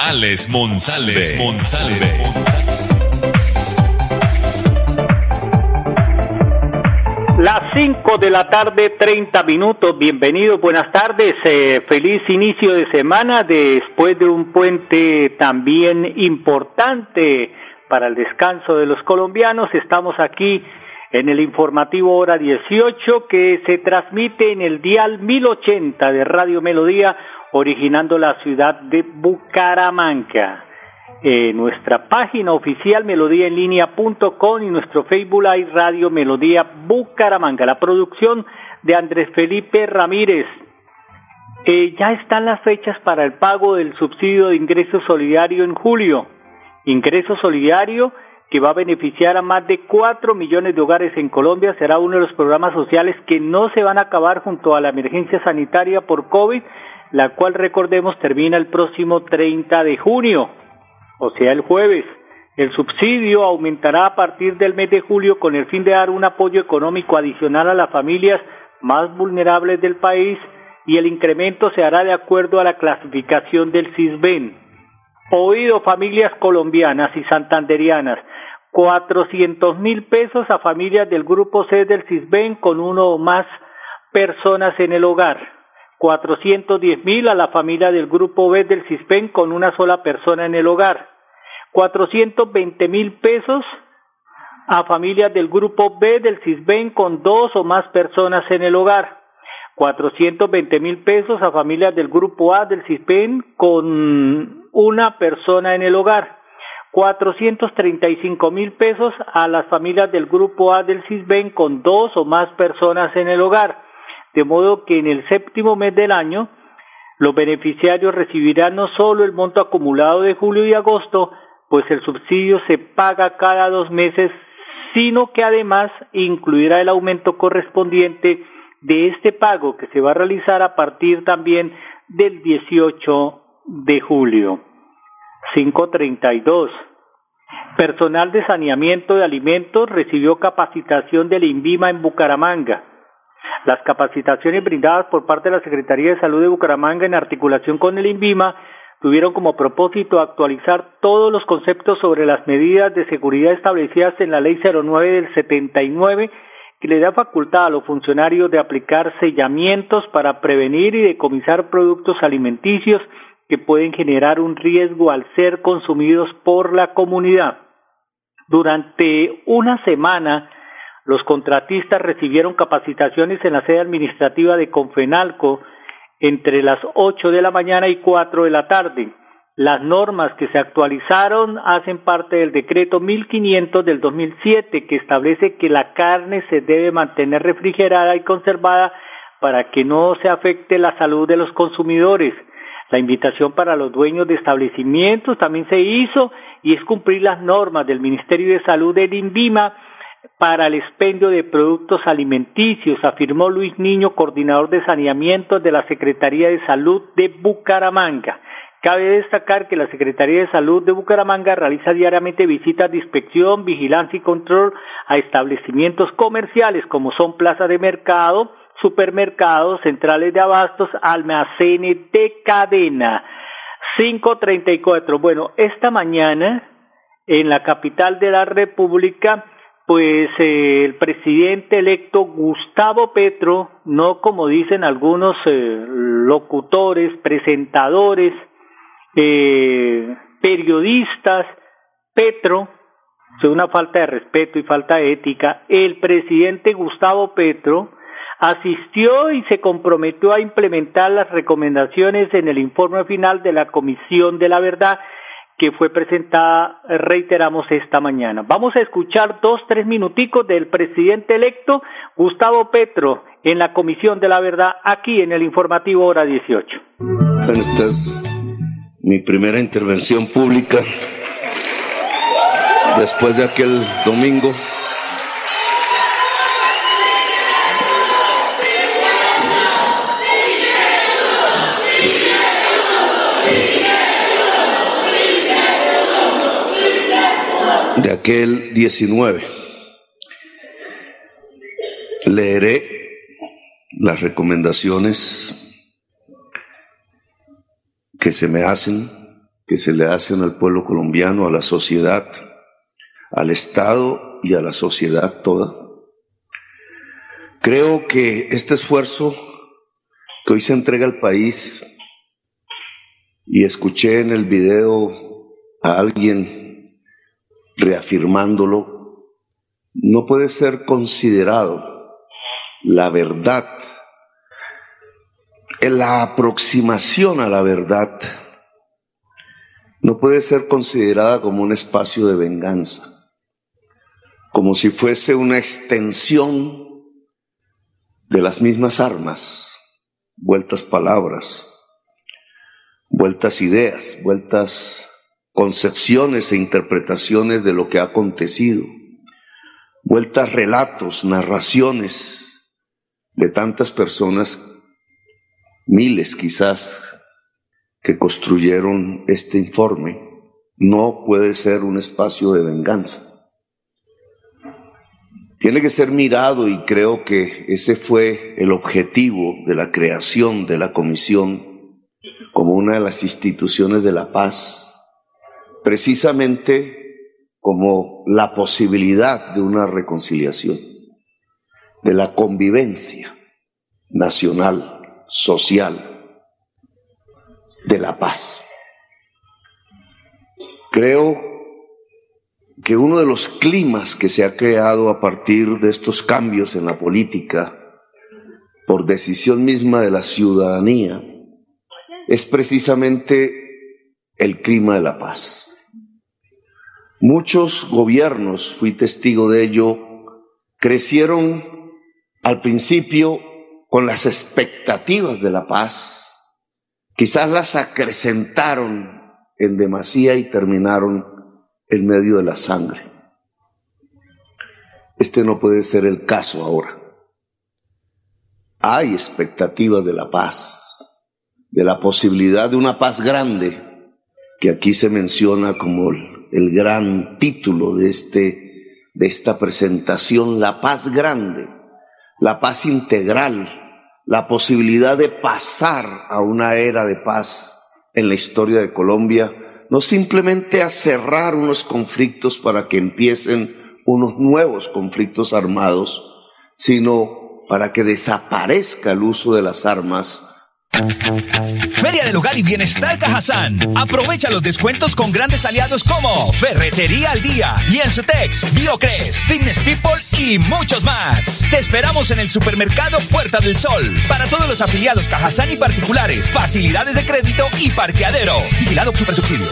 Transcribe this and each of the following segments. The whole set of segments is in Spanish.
Alex Monsalve. Las 5 de la tarde, 30 minutos. Bienvenidos, buenas tardes. Eh, feliz inicio de semana después de un puente también importante para el descanso de los colombianos. Estamos aquí en el informativo hora 18 que se transmite en el dial 1080 de Radio Melodía, originando la ciudad de Bucaramanga eh, nuestra página oficial melodíaenlínea.com y nuestro Facebook Live Radio Melodía Bucaramanga. La producción de Andrés Felipe Ramírez. Eh, ya están las fechas para el pago del subsidio de ingreso solidario en julio. Ingreso solidario que va a beneficiar a más de cuatro millones de hogares en Colombia. Será uno de los programas sociales que no se van a acabar junto a la emergencia sanitaria por COVID, la cual recordemos termina el próximo 30 de junio o sea el jueves. El subsidio aumentará a partir del mes de julio con el fin de dar un apoyo económico adicional a las familias más vulnerables del país y el incremento se hará de acuerdo a la clasificación del CISBEN. Oído familias colombianas y santanderianas, cuatrocientos mil pesos a familias del grupo C del CISBEN con uno o más personas en el hogar, cuatrocientos diez mil a la familia del grupo B del CISBEN con una sola persona en el hogar, 420 mil pesos a familias del grupo B del CISBEN con dos o más personas en el hogar, 420 mil pesos a familias del grupo A del CISBEN con una persona en el hogar, 435 mil pesos a las familias del grupo A del CISBEN con dos o más personas en el hogar, de modo que en el séptimo mes del año los beneficiarios recibirán no solo el monto acumulado de julio y agosto, pues el subsidio se paga cada dos meses, sino que además incluirá el aumento correspondiente de este pago que se va a realizar a partir también del 18 de julio. 532. Personal de saneamiento de alimentos recibió capacitación del INVIMA en Bucaramanga. Las capacitaciones brindadas por parte de la Secretaría de Salud de Bucaramanga en articulación con el INVIMA tuvieron como propósito actualizar todos los conceptos sobre las medidas de seguridad establecidas en la Ley 09 del 79 que le da facultad a los funcionarios de aplicar sellamientos para prevenir y decomisar productos alimenticios que pueden generar un riesgo al ser consumidos por la comunidad. Durante una semana, los contratistas recibieron capacitaciones en la sede administrativa de Confenalco, entre las ocho de la mañana y cuatro de la tarde. Las normas que se actualizaron hacen parte del decreto 1500 del 2007 que establece que la carne se debe mantener refrigerada y conservada para que no se afecte la salud de los consumidores. La invitación para los dueños de establecimientos también se hizo y es cumplir las normas del Ministerio de Salud del INVIMA para el expendio de productos alimenticios, afirmó Luis Niño, coordinador de saneamiento de la Secretaría de Salud de Bucaramanga. Cabe destacar que la Secretaría de Salud de Bucaramanga realiza diariamente visitas de inspección, vigilancia y control a establecimientos comerciales como son plazas de mercado, supermercados, centrales de abastos, almacenes de cadena. 534. Bueno, esta mañana en la capital de la República pues eh, el presidente electo Gustavo Petro, no como dicen algunos eh, locutores, presentadores, eh, periodistas, Petro, es una falta de respeto y falta de ética, el presidente Gustavo Petro asistió y se comprometió a implementar las recomendaciones en el informe final de la Comisión de la Verdad que fue presentada, reiteramos, esta mañana. Vamos a escuchar dos, tres minuticos del presidente electo Gustavo Petro en la Comisión de la Verdad, aquí en el informativo hora 18. En estas mi primera intervención pública después de aquel domingo. Aquel 19. Leeré las recomendaciones que se me hacen, que se le hacen al pueblo colombiano, a la sociedad, al Estado y a la sociedad toda. Creo que este esfuerzo que hoy se entrega al país, y escuché en el video a alguien reafirmándolo, no puede ser considerado la verdad la aproximación a la verdad no puede ser considerada como un espacio de venganza, como si fuese una extensión de las mismas armas, vueltas palabras, vueltas ideas, vueltas concepciones e interpretaciones de lo que ha acontecido, vueltas relatos, narraciones de tantas personas miles quizás que construyeron este informe, no puede ser un espacio de venganza. Tiene que ser mirado y creo que ese fue el objetivo de la creación de la comisión como una de las instituciones de la paz, precisamente como la posibilidad de una reconciliación, de la convivencia nacional social de la paz. Creo que uno de los climas que se ha creado a partir de estos cambios en la política, por decisión misma de la ciudadanía, es precisamente el clima de la paz. Muchos gobiernos, fui testigo de ello, crecieron al principio con las expectativas de la paz, quizás las acrecentaron en demasía y terminaron en medio de la sangre. Este no puede ser el caso ahora. Hay expectativas de la paz, de la posibilidad de una paz grande, que aquí se menciona como el, el gran título de, este, de esta presentación, la paz grande la paz integral, la posibilidad de pasar a una era de paz en la historia de Colombia, no simplemente a cerrar unos conflictos para que empiecen unos nuevos conflictos armados, sino para que desaparezca el uso de las armas Feria del Hogar y Bienestar Cajazán. Aprovecha los descuentos con grandes aliados como Ferretería al Día, Lienzutex, Biocres, Fitness People y muchos más. Te esperamos en el supermercado Puerta del Sol. Para todos los afiliados Cajazán y particulares, facilidades de crédito y parqueadero. Vigilado Super Subsidio.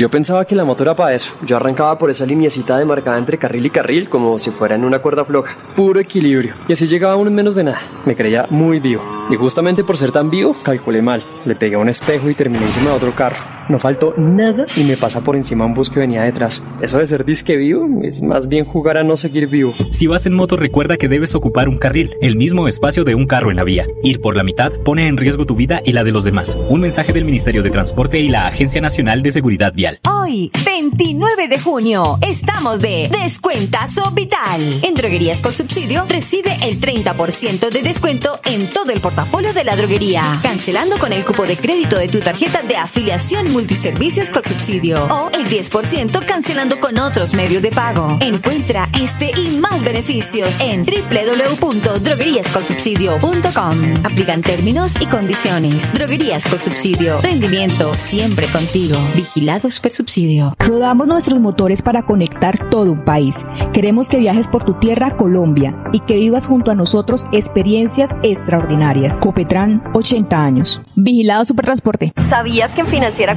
Yo pensaba que la moto era para eso. Yo arrancaba por esa lineecita demarcada entre carril y carril como si fuera en una cuerda floja. Puro equilibrio. Y así llegaba uno en menos de nada. Me creía muy vivo. Y justamente por ser tan vivo, calculé mal. Le pegué a un espejo y terminé encima de otro carro. No faltó nada y me pasa por encima un bus que venía detrás. Eso de ser disque vivo es más bien jugar a no seguir vivo. Si vas en moto recuerda que debes ocupar un carril, el mismo espacio de un carro en la vía. Ir por la mitad pone en riesgo tu vida y la de los demás. Un mensaje del Ministerio de Transporte y la Agencia Nacional de Seguridad Vial. Hoy, 29 de junio, estamos de Descuentazo Vital. En Droguerías con Subsidio recibe el 30% de descuento en todo el portafolio de la droguería, cancelando con el cupo de crédito de tu tarjeta de afiliación multiservicios con subsidio o el 10% cancelando con otros medios de pago. Encuentra este y más beneficios en www.drogueríascolsubsidio.com. Aplican términos y condiciones. Droguerías con subsidio. Rendimiento siempre contigo. Vigilados por subsidio. Rodamos nuestros motores para conectar todo un país. Queremos que viajes por tu tierra, Colombia, y que vivas junto a nosotros experiencias extraordinarias. Copetran, 80 años. Vigilado Supertransporte. ¿Sabías que en Financiera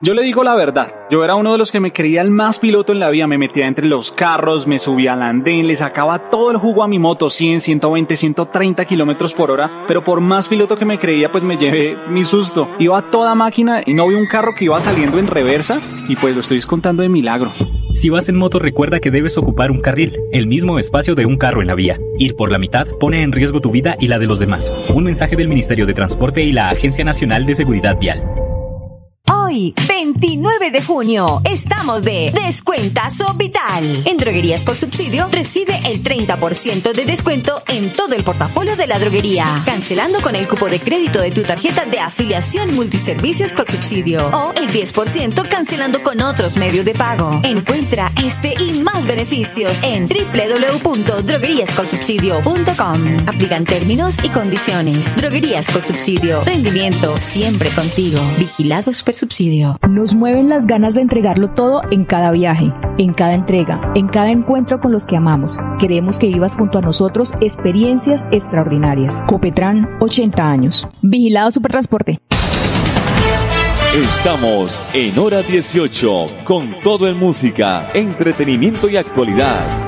Yo le digo la verdad, yo era uno de los que me creía el más piloto en la vida, me metía entre los carros, me subía al andén, le sacaba todo el jugo a mi moto, 100, 120, 130 kilómetros por hora, pero por más piloto que me creía, pues me llevé mi susto. Iba a toda máquina y no vi un carro que iba saliendo en reversa y pues lo estoy contando de milagro. Si vas en moto recuerda que debes ocupar un carril, el mismo espacio de un carro en la vía. Ir por la mitad pone en riesgo tu vida y la de los demás. Un mensaje del Ministerio de Transporte y la Agencia Nacional de Seguridad Vial. Hoy, 29 de junio, estamos de Descuentazo Vital. En Droguerías con Subsidio recibe el 30% de descuento en todo el portafolio de la droguería, cancelando con el cupo de crédito de tu tarjeta de afiliación multiservicios con subsidio o el 10% cancelando con otros medios de pago. Encuentra este y más beneficios en www.drogueríascolsubsidio.com. Aplican términos y condiciones. Droguerías con Subsidio. Rendimiento siempre contigo. Vigilados por subsidio. Nos mueven las ganas de entregarlo todo en cada viaje, en cada entrega, en cada encuentro con los que amamos. Queremos que vivas junto a nosotros experiencias extraordinarias. Copetran, 80 años. Vigilado Supertransporte. Estamos en hora 18 con todo en música, entretenimiento y actualidad.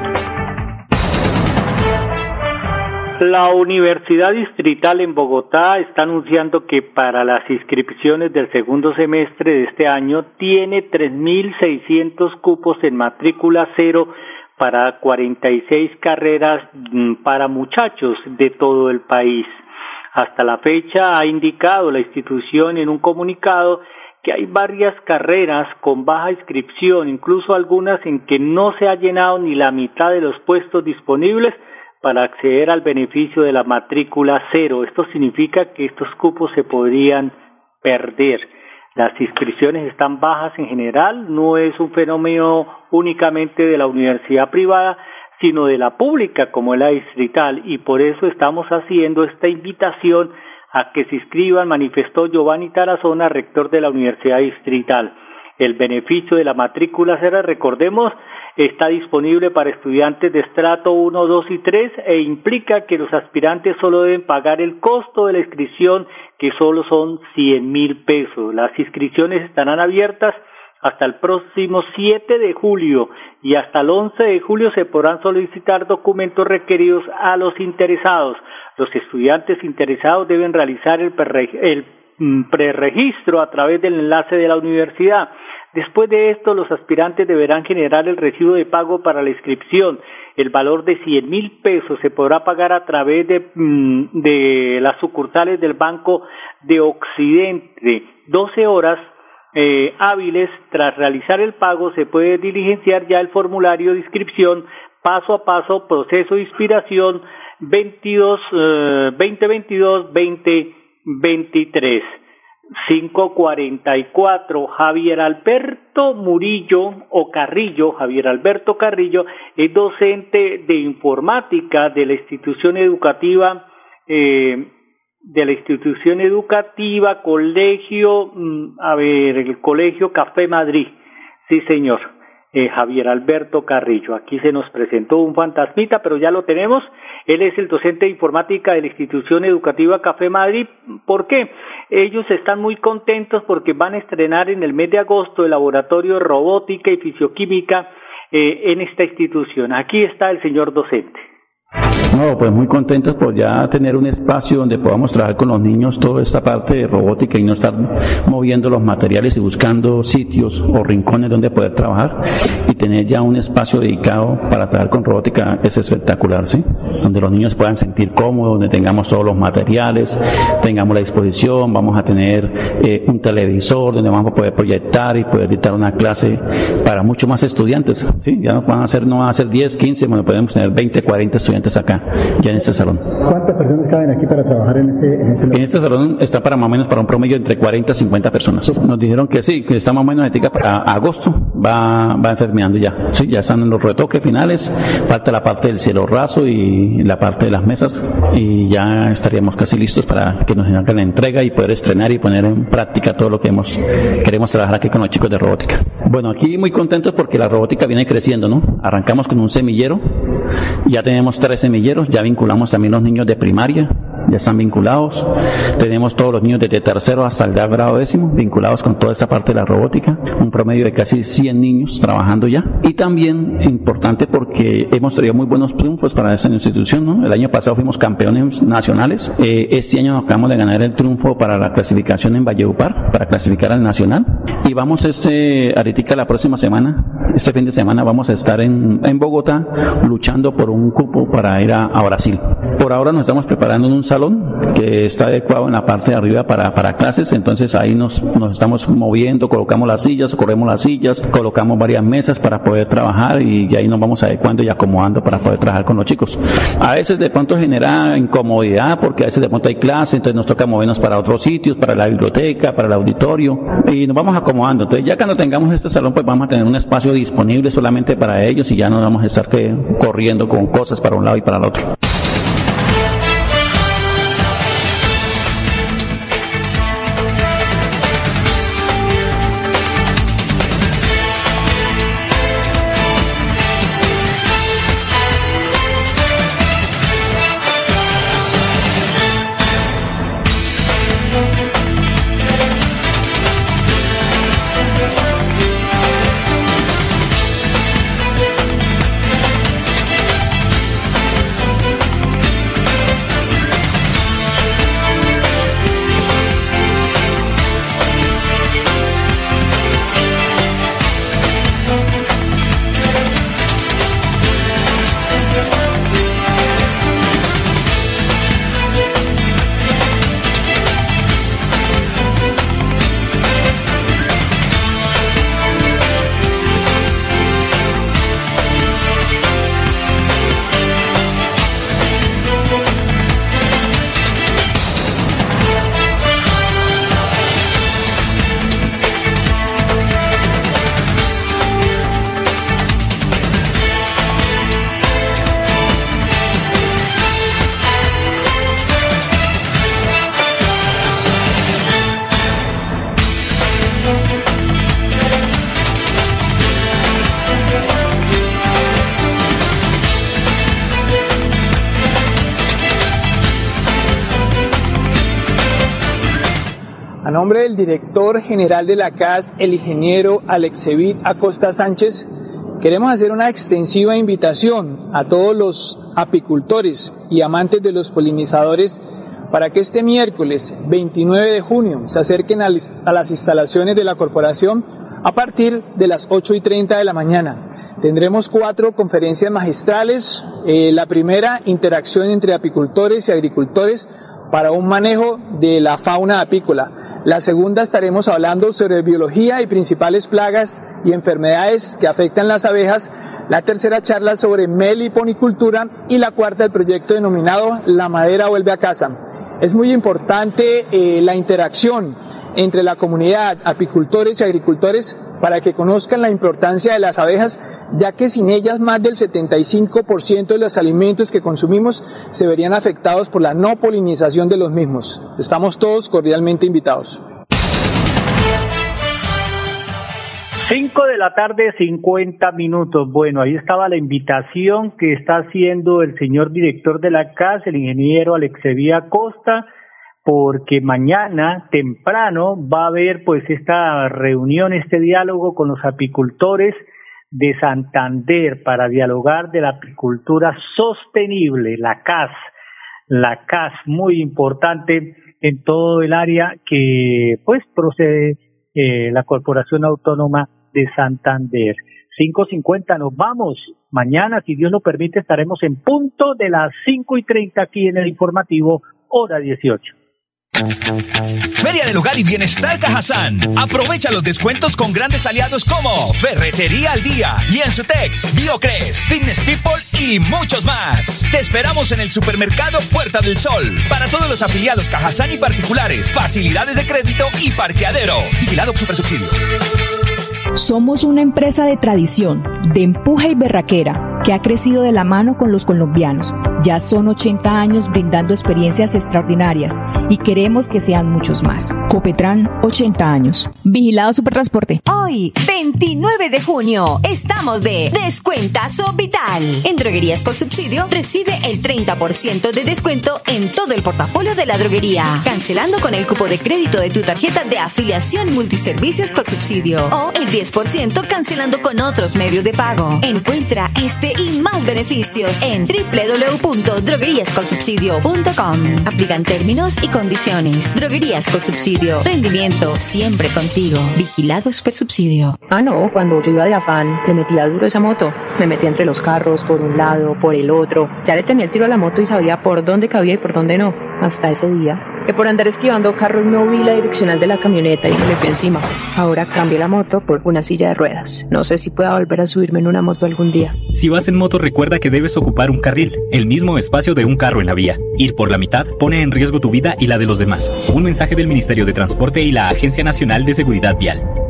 La Universidad Distrital en Bogotá está anunciando que para las inscripciones del segundo semestre de este año tiene 3.600 cupos en matrícula cero para 46 carreras mm, para muchachos de todo el país. Hasta la fecha ha indicado la institución en un comunicado que hay varias carreras con baja inscripción, incluso algunas en que no se ha llenado ni la mitad de los puestos disponibles para acceder al beneficio de la matrícula cero. Esto significa que estos cupos se podrían perder. Las inscripciones están bajas en general, no es un fenómeno únicamente de la universidad privada, sino de la pública como es la distrital y por eso estamos haciendo esta invitación a que se inscriban, manifestó Giovanni Tarazona, rector de la Universidad Distrital. El beneficio de la matrícula cero, recordemos, está disponible para estudiantes de estrato 1, 2 y 3 e implica que los aspirantes solo deben pagar el costo de la inscripción, que solo son 100 mil pesos. Las inscripciones estarán abiertas hasta el próximo 7 de julio y hasta el 11 de julio se podrán solicitar documentos requeridos a los interesados. Los estudiantes interesados deben realizar el, el preregistro a través del enlace de la universidad Después de esto, los aspirantes deberán generar el recibo de pago para la inscripción. El valor de 100 mil pesos se podrá pagar a través de, mm, las sucursales del Banco de Occidente. 12 horas eh, hábiles tras realizar el pago se puede diligenciar ya el formulario de inscripción paso a paso, proceso de inspiración, 22, 2022-2023. 544 Javier Alberto Murillo o Carrillo, Javier Alberto Carrillo es docente de informática de la institución educativa eh, de la institución educativa Colegio, mm, a ver, el Colegio Café Madrid. Sí, señor. Eh, Javier Alberto Carrillo. Aquí se nos presentó un fantasmita, pero ya lo tenemos. Él es el docente de informática de la institución educativa Café Madrid. ¿Por qué? Ellos están muy contentos porque van a estrenar en el mes de agosto el laboratorio de robótica y fisioquímica eh, en esta institución. Aquí está el señor docente. No, pues muy contentos por ya tener un espacio donde podamos trabajar con los niños toda esta parte de robótica y no estar moviendo los materiales y buscando sitios o rincones donde poder trabajar y tener ya un espacio dedicado para trabajar con robótica es espectacular, ¿sí? Donde los niños puedan sentir cómodos, donde tengamos todos los materiales, tengamos la disposición, vamos a tener eh, un televisor donde vamos a poder proyectar y poder dictar una clase para muchos más estudiantes, ¿sí? Ya no van a ser, no van a ser 10, 15, bueno, podemos tener 20, 40 estudiantes acá, ya en este salón. ¿Cuántas personas caben aquí para trabajar en este, en este, en este salón? está para más o menos para un promedio entre 40 y 50 personas. Nos dijeron que sí, que está más o menos ética para agosto, va, va terminando ya. Sí, ya están en los retoques finales, falta la parte del cielo raso y la parte de las mesas y ya estaríamos casi listos para que nos hagan la entrega y poder estrenar y poner en práctica todo lo que hemos, queremos trabajar aquí con los chicos de robótica. Bueno, aquí muy contentos porque la robótica viene creciendo, ¿no? Arrancamos con un semillero, ya tenemos tres semilleros, ya vinculamos también los niños de primaria, ya están vinculados. Tenemos todos los niños desde tercero hasta el grado décimo vinculados con toda esta parte de la robótica, un promedio de casi 100 niños trabajando ya. Y también importante porque hemos tenido muy buenos triunfos para esta institución. ¿no? El año pasado fuimos campeones nacionales. Eh, este año acabamos de ganar el triunfo para la clasificación en Valleupar, para clasificar al nacional. Y vamos este, ahorita la próxima semana, este fin de semana vamos a estar en, Bogotá luchando por un cupo para ir a, a Brasil. Por ahora nos estamos preparando en un salón que está adecuado en la parte de arriba para, clases, entonces ahí nos, estamos moviendo, colocamos las sillas, corremos las sillas, colocamos varias mesas para poder trabajar y, ahí nos vamos adecuando y acomodando para poder trabajar con los chicos. A veces de pronto genera incomodidad porque a veces de pronto hay clases, entonces nos toca movernos para otros sitios, para la biblioteca, para el auditorio y nos vamos Entonces ya cuando tengamos este salón pues vamos a tener un espacio disponible solamente para ellos y ya no vamos a estar que, corriendo con cosas para un lado y para el otro. Nombre del director general de la CAS, el ingeniero Alexevit Acosta Sánchez, queremos hacer una extensiva invitación a todos los apicultores y amantes de los polinizadores para que este miércoles 29 de junio se acerquen a las instalaciones de la corporación a partir de las 8 y 30 de la mañana. Tendremos cuatro conferencias magistrales. Eh, la primera, interacción entre apicultores y agricultores para un manejo de la fauna apícola. La segunda estaremos hablando sobre biología y principales plagas y enfermedades que afectan las abejas. La tercera charla sobre meliponicultura y la cuarta el proyecto denominado La madera vuelve a casa. Es muy importante eh, la interacción entre la comunidad, apicultores y agricultores para que conozcan la importancia de las abejas, ya que sin ellas más del 75% de los alimentos que consumimos se verían afectados por la no polinización de los mismos. Estamos todos cordialmente invitados. 5 de la tarde, 50 minutos. Bueno, ahí estaba la invitación que está haciendo el señor director de la CAS, el ingeniero Alexevía Costa, porque mañana temprano va a haber pues esta reunión, este diálogo con los apicultores de Santander para dialogar de la apicultura sostenible, la CAS, la CAS muy importante en todo el área que pues procede eh, la Corporación Autónoma de Santander. 5.50 nos vamos. Mañana, si Dios lo permite, estaremos en punto de las 5 y 30 aquí en el informativo, hora 18. Feria del Hogar y Bienestar Cajazán. Aprovecha los descuentos con grandes aliados como Ferretería al Día, Lienzutex, Biocres, Fitness People y muchos más. Te esperamos en el supermercado Puerta del Sol. Para todos los afiliados Cajazán y particulares, facilidades de crédito y parqueadero. Vigilado Super Subsidio. Somos una empresa de tradición, de empuje y berraquera, que ha crecido de la mano con los colombianos. Ya son 80 años brindando experiencias extraordinarias y queremos que sean muchos más. Copetran, 80 años. Vigilado Supertransporte. Hoy, 29 de junio, estamos de Descuentazo Vital. En Droguerías con Subsidio, recibe el 30% de descuento en todo el portafolio de la droguería, cancelando con el cupo de crédito de tu tarjeta de afiliación multiservicios con subsidio o el 10% cancelando con otros medios de pago. Encuentra este y más beneficios en www.drogueríascolsubsidio.com. Aplican términos y condiciones. Droguerías con subsidio. Rendimiento siempre contigo. Vigilado Super Subsidio. Ah, no, cuando yo iba de afán, le metía duro esa moto. Me metía entre los carros, por un lado, por el otro. Ya le tenía el tiro a la moto y sabía por dónde cabía y por dónde no. Hasta ese día. Que por andar esquivando carros no vi la direccional de la camioneta y me fui encima. Ahora cambié la moto por una silla de ruedas. No sé si pueda volver a subirme en una moto algún día. Si vas en moto recuerda que debes ocupar un carril, el mismo espacio de un carro en la vía. Ir por la mitad pone en riesgo tu vida y la de los demás. Un mensaje del Ministerio de Transporte y la Agencia Nacional de Seguridad Vial.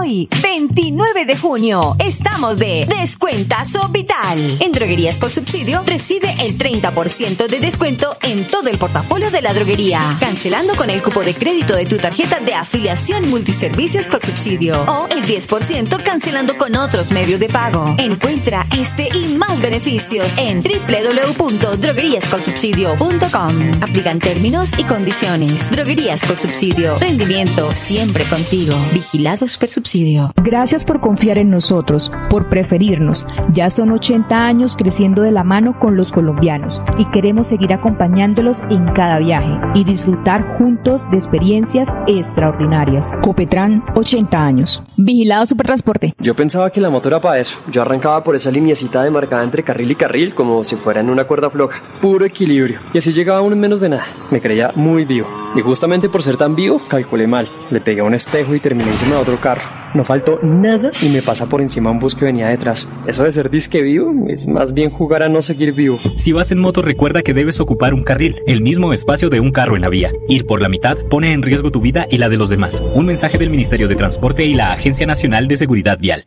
Hoy, 29 de junio, estamos de Descuentazo Vital. En Droguerías con Subsidio, recibe el 30% de descuento en todo el portafolio de la droguería, cancelando con el cupo de crédito de tu tarjeta de afiliación multiservicios con subsidio o el 10% cancelando con otros medios de pago. Encuentra este y más beneficios en www.drogueríascolsubsidio.com. Aplican términos y condiciones. Droguerías con Subsidio. Rendimiento siempre contigo. Vigilados por subsidio. Gracias por confiar en nosotros, por preferirnos. Ya son 80 años creciendo de la mano con los colombianos y queremos seguir acompañándolos en cada viaje y disfrutar juntos de experiencias extraordinarias. Copetran, 80 años. Vigilado Supertransporte. Yo pensaba que la moto era para eso. Yo arrancaba por esa lineecita demarcada entre carril y carril como si fuera en una cuerda floja. Puro equilibrio. Y así llegaba uno en menos de nada. Me creía muy vivo. Y justamente por ser tan vivo, calculé mal. Le pegué a un espejo y terminé encima de otro carro. No faltó nada y me pasa por encima un bus que venía detrás. Eso de ser disque vivo es más bien jugar a no seguir vivo. Si vas en moto, recuerda que debes ocupar un carril, el mismo espacio de un carro en la vía. Ir por la mitad pone en riesgo tu vida y la de los demás. Un mensaje del Ministerio de Transporte y la Agencia Nacional de Seguridad Vial.